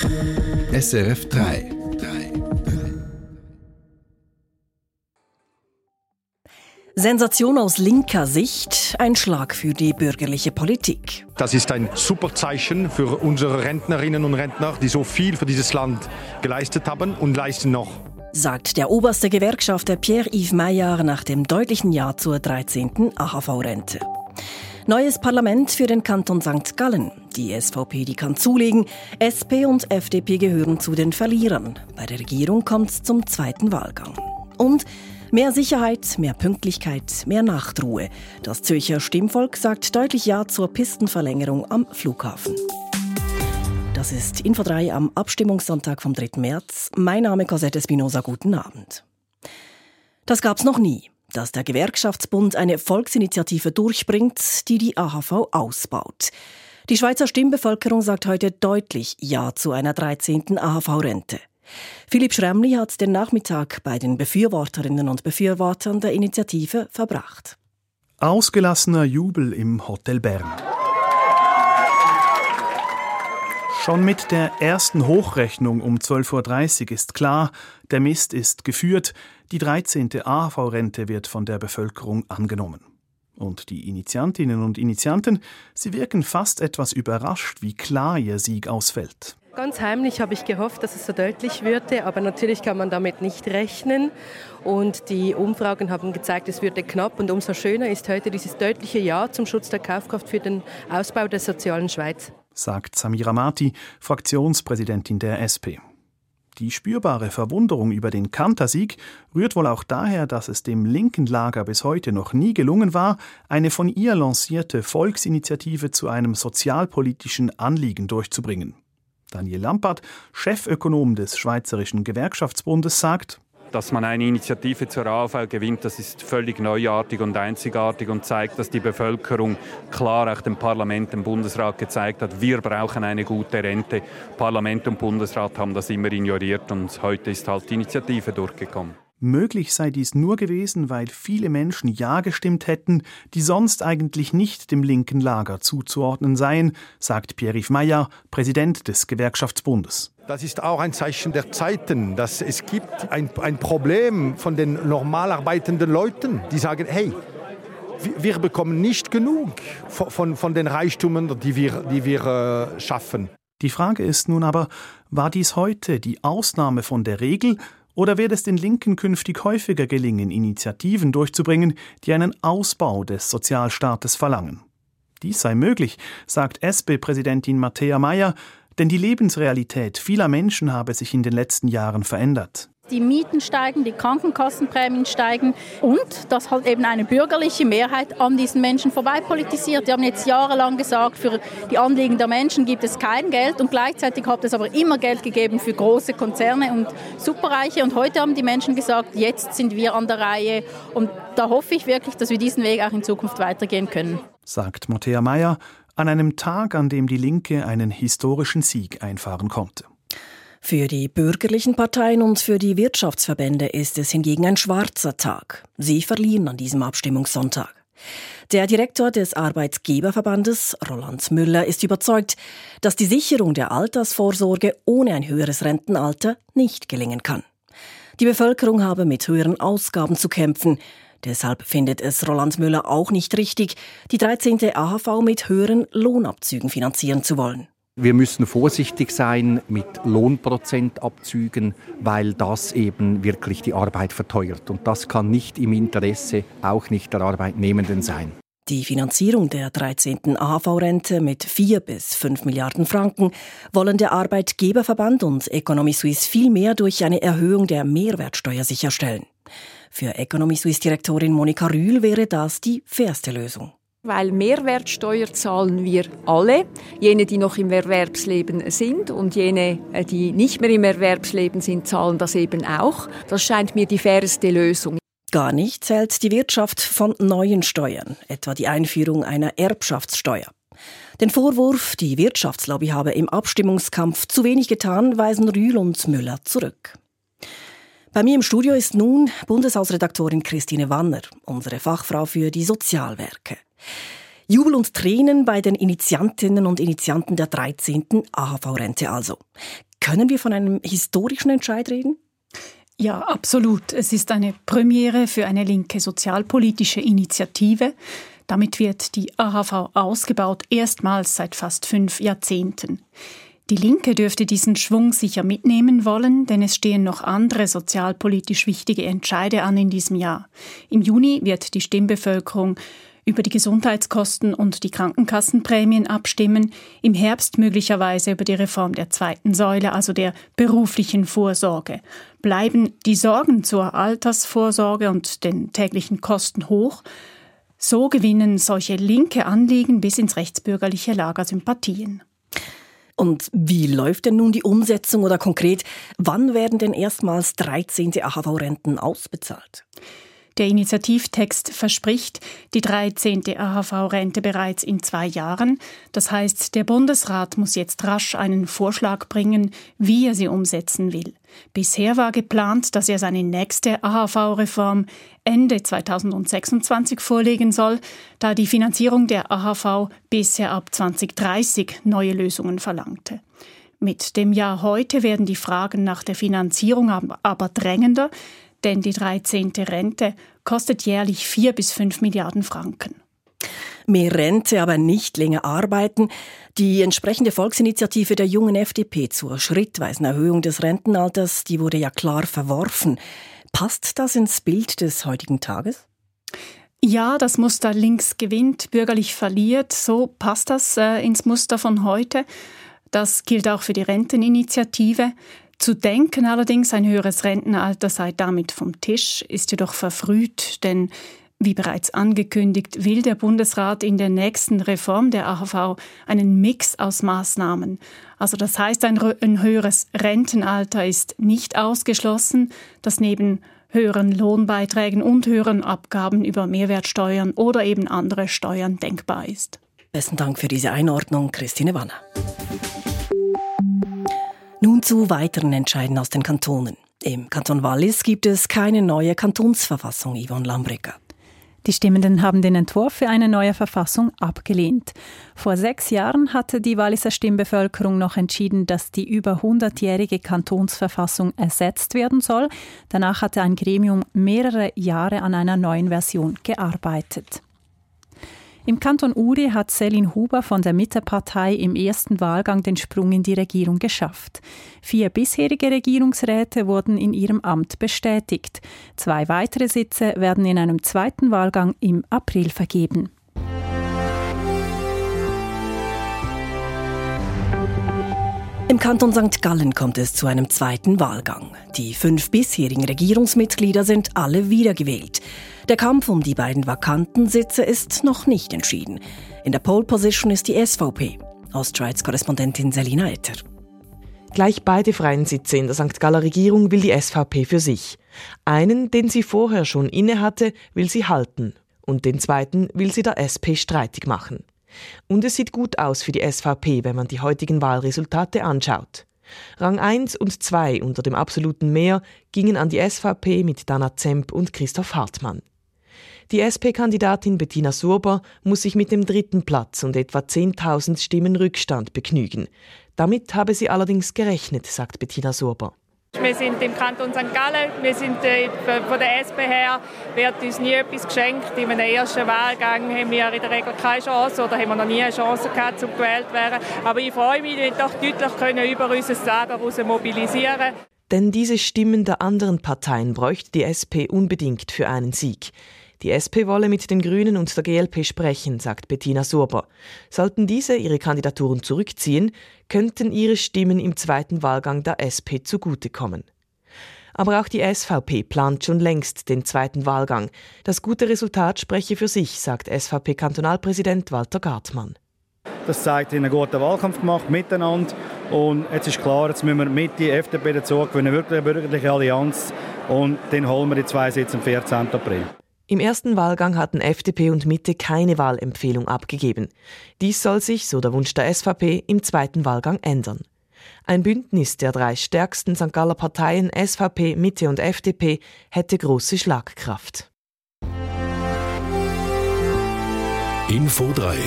SRF 3. Sensation aus linker Sicht, ein Schlag für die bürgerliche Politik. Das ist ein super Zeichen für unsere Rentnerinnen und Rentner, die so viel für dieses Land geleistet haben und leisten noch. Sagt der oberste Gewerkschafter Pierre-Yves Meyer nach dem deutlichen Ja zur 13. AHV-Rente. Neues Parlament für den Kanton St. Gallen. Die SVP, die kann zulegen. SP und FDP gehören zu den Verlierern. Bei der Regierung kommt es zum zweiten Wahlgang. Und mehr Sicherheit, mehr Pünktlichkeit, mehr Nachtruhe. Das Zürcher Stimmvolk sagt deutlich Ja zur Pistenverlängerung am Flughafen. Das ist Info 3 am Abstimmungssonntag vom 3. März. Mein Name ist Cosette Espinosa. Guten Abend. Das gab's noch nie dass der Gewerkschaftsbund eine Volksinitiative durchbringt, die die AHV ausbaut. Die Schweizer Stimmbevölkerung sagt heute deutlich Ja zu einer 13. AHV-Rente. Philipp Schremli hat den Nachmittag bei den Befürworterinnen und Befürwortern der Initiative verbracht. Ausgelassener Jubel im Hotel Bern. Schon mit der ersten Hochrechnung um 12.30 Uhr ist klar, der Mist ist geführt, die 13. AHV-Rente wird von der Bevölkerung angenommen. Und die Initiantinnen und Initianten, sie wirken fast etwas überrascht, wie klar ihr Sieg ausfällt. Ganz heimlich habe ich gehofft, dass es so deutlich würde, aber natürlich kann man damit nicht rechnen. Und die Umfragen haben gezeigt, es würde knapp. Und umso schöner ist heute dieses deutliche Ja zum Schutz der Kaufkraft für den Ausbau der sozialen Schweiz sagt Samira Mati, Fraktionspräsidentin der SP. Die spürbare Verwunderung über den Kantersieg rührt wohl auch daher, dass es dem linken Lager bis heute noch nie gelungen war, eine von ihr lancierte Volksinitiative zu einem sozialpolitischen Anliegen durchzubringen. Daniel Lampert, Chefökonom des Schweizerischen Gewerkschaftsbundes, sagt, dass man eine Initiative zur AV gewinnt, das ist völlig neuartig und einzigartig und zeigt, dass die Bevölkerung klar auch dem Parlament, dem Bundesrat gezeigt hat, wir brauchen eine gute Rente. Parlament und Bundesrat haben das immer ignoriert und heute ist halt die Initiative durchgekommen. Möglich sei dies nur gewesen, weil viele Menschen Ja gestimmt hätten, die sonst eigentlich nicht dem linken Lager zuzuordnen seien, sagt Pierre-Yves Meyer, Präsident des Gewerkschaftsbundes. Das ist auch ein Zeichen der Zeiten, dass es gibt ein, ein Problem von den normal arbeitenden Leuten, die sagen, hey, wir bekommen nicht genug von, von, von den Reichtümern, die wir, die wir äh, schaffen. Die Frage ist nun aber, war dies heute die Ausnahme von der Regel oder wird es den Linken künftig häufiger gelingen, Initiativen durchzubringen, die einen Ausbau des Sozialstaates verlangen? Dies sei möglich, sagt SP-Präsidentin Matthäa Mayer, denn die Lebensrealität vieler Menschen habe sich in den letzten Jahren verändert. Die Mieten steigen, die Krankenkassenprämien steigen und dass halt eben eine bürgerliche Mehrheit an diesen Menschen vorbei politisiert. Die haben jetzt jahrelang gesagt, für die Anliegen der Menschen gibt es kein Geld und gleichzeitig hat es aber immer Geld gegeben für große Konzerne und Superreiche und heute haben die Menschen gesagt, jetzt sind wir an der Reihe und da hoffe ich wirklich, dass wir diesen Weg auch in Zukunft weitergehen können. Sagt Matthäa Mayer, an einem Tag, an dem die Linke einen historischen Sieg einfahren konnte. Für die bürgerlichen Parteien und für die Wirtschaftsverbände ist es hingegen ein schwarzer Tag. Sie verlieren an diesem Abstimmungssonntag. Der Direktor des Arbeitgeberverbandes, Roland Müller, ist überzeugt, dass die Sicherung der Altersvorsorge ohne ein höheres Rentenalter nicht gelingen kann. Die Bevölkerung habe mit höheren Ausgaben zu kämpfen. Deshalb findet es Roland Müller auch nicht richtig, die 13. AHV mit höheren Lohnabzügen finanzieren zu wollen. Wir müssen vorsichtig sein mit Lohnprozentabzügen, weil das eben wirklich die Arbeit verteuert. Und das kann nicht im Interesse auch nicht der Arbeitnehmenden sein. Die Finanzierung der 13. AHV-Rente mit 4 bis 5 Milliarden Franken wollen der Arbeitgeberverband und Economy Suisse vielmehr durch eine Erhöhung der Mehrwertsteuer sicherstellen. Für Economy Suisse Direktorin Monika Rühl wäre das die fairste Lösung. Weil Mehrwertsteuer zahlen wir alle, jene, die noch im Erwerbsleben sind und jene, äh, die nicht mehr im Erwerbsleben sind, zahlen das eben auch. Das scheint mir die fairste Lösung. Gar nicht zählt die Wirtschaft von neuen Steuern, etwa die Einführung einer Erbschaftssteuer. Den Vorwurf, die Wirtschaftslobby habe im Abstimmungskampf zu wenig getan, weisen Rühl und Müller zurück. Bei mir im Studio ist nun Bundeshausredaktorin Christine Wanner, unsere Fachfrau für die Sozialwerke. Jubel und Tränen bei den Initiantinnen und Initianten der 13. AHV-Rente also. Können wir von einem historischen Entscheid reden? Ja, absolut. Es ist eine Premiere für eine linke sozialpolitische Initiative. Damit wird die AHV ausgebaut, erstmals seit fast fünf Jahrzehnten. Die Linke dürfte diesen Schwung sicher mitnehmen wollen, denn es stehen noch andere sozialpolitisch wichtige Entscheide an in diesem Jahr. Im Juni wird die Stimmbevölkerung über die Gesundheitskosten und die Krankenkassenprämien abstimmen, im Herbst möglicherweise über die Reform der zweiten Säule, also der beruflichen Vorsorge. Bleiben die Sorgen zur Altersvorsorge und den täglichen Kosten hoch, so gewinnen solche linke Anliegen bis ins rechtsbürgerliche Lager Sympathien. Und wie läuft denn nun die Umsetzung oder konkret, wann werden denn erstmals 13. AHV-Renten ausbezahlt? Der Initiativtext verspricht die 13. AHV-Rente bereits in zwei Jahren. Das heißt, der Bundesrat muss jetzt rasch einen Vorschlag bringen, wie er sie umsetzen will. Bisher war geplant, dass er seine nächste AHV-Reform Ende 2026 vorlegen soll, da die Finanzierung der AHV bisher ab 2030 neue Lösungen verlangte. Mit dem Jahr heute werden die Fragen nach der Finanzierung aber drängender denn die 13. Rente kostet jährlich 4 bis 5 Milliarden Franken. Mehr Rente, aber nicht länger arbeiten. Die entsprechende Volksinitiative der jungen FDP zur schrittweisen Erhöhung des Rentenalters, die wurde ja klar verworfen. Passt das ins Bild des heutigen Tages? Ja, das Muster links gewinnt, bürgerlich verliert. So passt das äh, ins Muster von heute. Das gilt auch für die Renteninitiative. Zu denken allerdings, ein höheres Rentenalter sei damit vom Tisch, ist jedoch verfrüht, denn wie bereits angekündigt, will der Bundesrat in der nächsten Reform der AHV einen Mix aus Maßnahmen. Also das heißt, ein, ein höheres Rentenalter ist nicht ausgeschlossen, das neben höheren Lohnbeiträgen und höheren Abgaben über Mehrwertsteuern oder eben andere Steuern denkbar ist. Besten Dank für diese Einordnung, Christine Wanner. Zu weiteren Entscheiden aus den Kantonen. Im Kanton Wallis gibt es keine neue Kantonsverfassung, Yvonne Lambrecker. Die Stimmenden haben den Entwurf für eine neue Verfassung abgelehnt. Vor sechs Jahren hatte die Walliser Stimmbevölkerung noch entschieden, dass die über 100-jährige Kantonsverfassung ersetzt werden soll. Danach hatte ein Gremium mehrere Jahre an einer neuen Version gearbeitet. Im Kanton Uri hat Selin Huber von der Mittepartei im ersten Wahlgang den Sprung in die Regierung geschafft. Vier bisherige Regierungsräte wurden in ihrem Amt bestätigt. Zwei weitere Sitze werden in einem zweiten Wahlgang im April vergeben. Im Kanton St. Gallen kommt es zu einem zweiten Wahlgang. Die fünf bisherigen Regierungsmitglieder sind alle wiedergewählt. Der Kampf um die beiden vakanten Sitze ist noch nicht entschieden. In der Pole Position ist die SVP. Ostschweiz-Korrespondentin Selina Etter. Gleich beide freien Sitze in der St. Galler Regierung will die SVP für sich. Einen, den sie vorher schon innehatte, will sie halten. Und den zweiten will sie der SP streitig machen. Und es sieht gut aus für die SVP, wenn man die heutigen Wahlresultate anschaut. Rang 1 und 2 unter dem absoluten Mehr gingen an die SVP mit Dana Zemp und Christoph Hartmann. Die SP-Kandidatin Bettina Surber muss sich mit dem dritten Platz und etwa 10.000 Stimmen Rückstand begnügen. Damit habe sie allerdings gerechnet, sagt Bettina Surber. Wir sind im Kanton St. Gallen, wir sind äh, von der SP her, wird uns nie etwas geschenkt. In einem ersten Wahlgang haben wir in der Regel keine Chance oder haben wir noch nie eine Chance gehabt, zu gewählt zu werden. Aber ich freue mich, wenn wir doch deutlich können über unser Lager mobilisieren Denn diese Stimmen der anderen Parteien bräuchte die SP unbedingt für einen Sieg. Die SP wolle mit den Grünen und der GLP sprechen, sagt Bettina Surber. Sollten diese ihre Kandidaturen zurückziehen, könnten ihre Stimmen im zweiten Wahlgang der SP zugutekommen. Aber auch die SVP plant schon längst den zweiten Wahlgang. Das gute Resultat spreche für sich, sagt SVP-Kantonalpräsident Walter Gartmann. Das zeigt, ihnen einen guten Wahlkampf gemacht miteinander. Und jetzt ist klar, jetzt müssen wir mit die FDP dazu gewinnen, wirklich eine bürgerliche Allianz. Und dann holen wir die zwei Sitze am 14. April. Im ersten Wahlgang hatten FDP und Mitte keine Wahlempfehlung abgegeben. Dies soll sich, so der Wunsch der SVP, im zweiten Wahlgang ändern. Ein Bündnis der drei stärksten St. Galler Parteien SVP, Mitte und FDP hätte große Schlagkraft. Info 3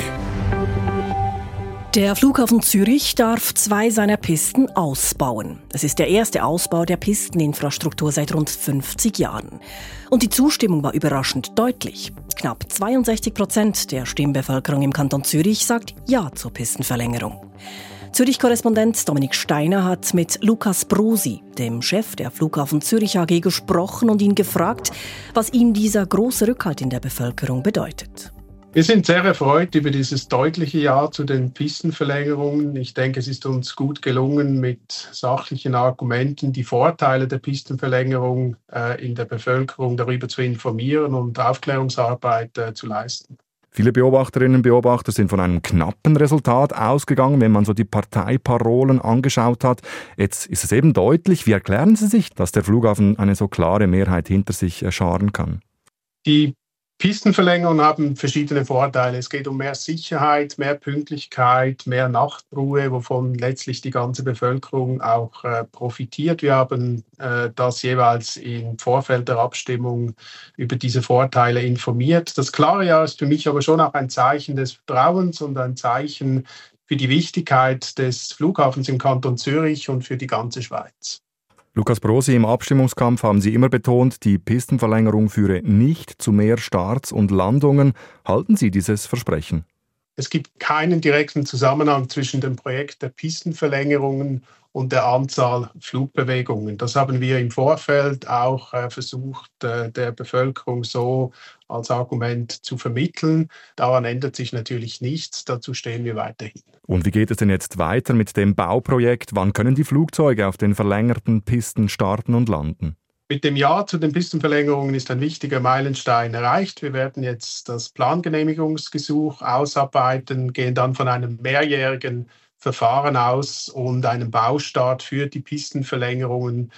der Flughafen Zürich darf zwei seiner Pisten ausbauen. Es ist der erste Ausbau der Pisteninfrastruktur seit rund 50 Jahren. Und die Zustimmung war überraschend deutlich. Knapp 62 Prozent der Stimmbevölkerung im Kanton Zürich sagt Ja zur Pistenverlängerung. Zürich-Korrespondent Dominik Steiner hat mit Lukas Brosi, dem Chef der Flughafen Zürich AG, gesprochen und ihn gefragt, was ihm dieser große Rückhalt in der Bevölkerung bedeutet. Wir sind sehr erfreut über dieses deutliche Ja zu den Pistenverlängerungen. Ich denke, es ist uns gut gelungen, mit sachlichen Argumenten die Vorteile der Pistenverlängerung äh, in der Bevölkerung darüber zu informieren und Aufklärungsarbeit äh, zu leisten. Viele Beobachterinnen und Beobachter sind von einem knappen Resultat ausgegangen, wenn man so die Parteiparolen angeschaut hat. Jetzt ist es eben deutlich. Wie erklären Sie sich, dass der Flughafen eine so klare Mehrheit hinter sich scharen kann? Die Pistenverlängerungen haben verschiedene Vorteile. Es geht um mehr Sicherheit, mehr Pünktlichkeit, mehr Nachtruhe, wovon letztlich die ganze Bevölkerung auch äh, profitiert. Wir haben äh, das jeweils im Vorfeld der Abstimmung über diese Vorteile informiert. Das klare Jahr ist für mich aber schon auch ein Zeichen des Vertrauens und ein Zeichen für die Wichtigkeit des Flughafens im Kanton Zürich und für die ganze Schweiz. Lukas Brosi, im Abstimmungskampf haben Sie immer betont, die Pistenverlängerung führe nicht zu mehr Starts und Landungen. Halten Sie dieses Versprechen? Es gibt keinen direkten Zusammenhang zwischen dem Projekt der Pistenverlängerungen und der Anzahl Flugbewegungen. Das haben wir im Vorfeld auch äh, versucht, äh, der Bevölkerung so als Argument zu vermitteln. Daran ändert sich natürlich nichts. Dazu stehen wir weiterhin. Und wie geht es denn jetzt weiter mit dem Bauprojekt? Wann können die Flugzeuge auf den verlängerten Pisten starten und landen? Mit dem Ja zu den Pistenverlängerungen ist ein wichtiger Meilenstein erreicht. Wir werden jetzt das Plangenehmigungsgesuch ausarbeiten, gehen dann von einem mehrjährigen Verfahren aus und einen Baustart für die Pistenverlängerungen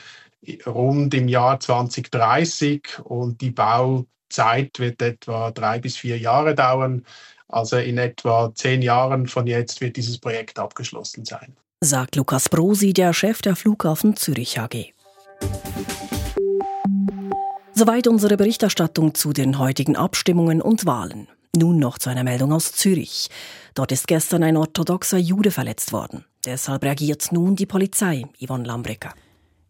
rund im Jahr 2030 und die Bauzeit wird etwa drei bis vier Jahre dauern. Also in etwa zehn Jahren von jetzt wird dieses Projekt abgeschlossen sein. Sagt Lukas Brosi, der Chef der Flughafen Zürich AG. Soweit unsere Berichterstattung zu den heutigen Abstimmungen und Wahlen. Nun noch zu einer Meldung aus Zürich. Dort ist gestern ein orthodoxer Jude verletzt worden. Deshalb reagiert nun die Polizei, Yvonne Lambrecker.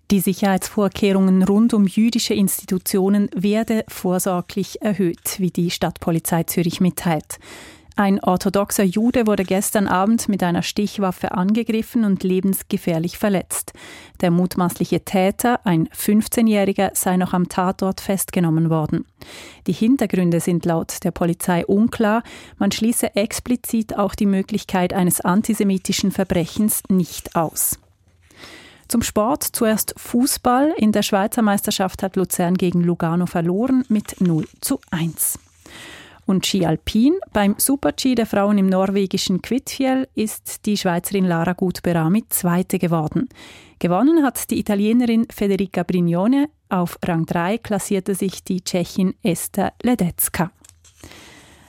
Die Sicherheitsvorkehrungen rund um jüdische Institutionen werde vorsorglich erhöht, wie die Stadtpolizei Zürich mitteilt. Ein orthodoxer Jude wurde gestern Abend mit einer Stichwaffe angegriffen und lebensgefährlich verletzt. Der mutmaßliche Täter, ein 15-Jähriger, sei noch am Tatort festgenommen worden. Die Hintergründe sind laut der Polizei unklar. Man schließe explizit auch die Möglichkeit eines antisemitischen Verbrechens nicht aus. Zum Sport zuerst Fußball. In der Schweizer Meisterschaft hat Luzern gegen Lugano verloren mit 0 zu 1. Und Ski Alpin. Beim Super-G der Frauen im norwegischen Kvitfjell ist die Schweizerin Lara Gutberami Zweite geworden. Gewonnen hat die Italienerin Federica Brignone. Auf Rang 3 klassierte sich die Tschechin Esther Ledecka.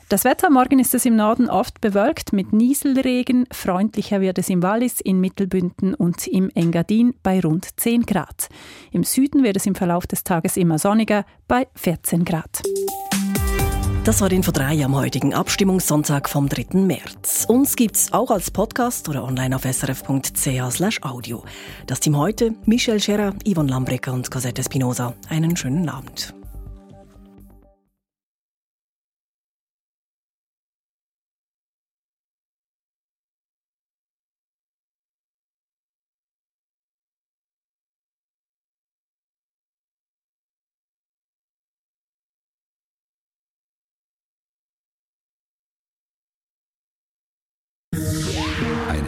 Das Wetter morgen ist es im Norden oft bewölkt mit Nieselregen. Freundlicher wird es im Wallis, in Mittelbünden und im Engadin bei rund 10 Grad. Im Süden wird es im Verlauf des Tages immer sonniger bei 14 Grad. Das war Info 3 am heutigen Abstimmungssonntag vom 3. März. Uns gibt's auch als Podcast oder online auf srf.ch audio. Das Team heute, Michel Scherer, Yvonne Lambrecker und Cosette Espinosa. Einen schönen Abend.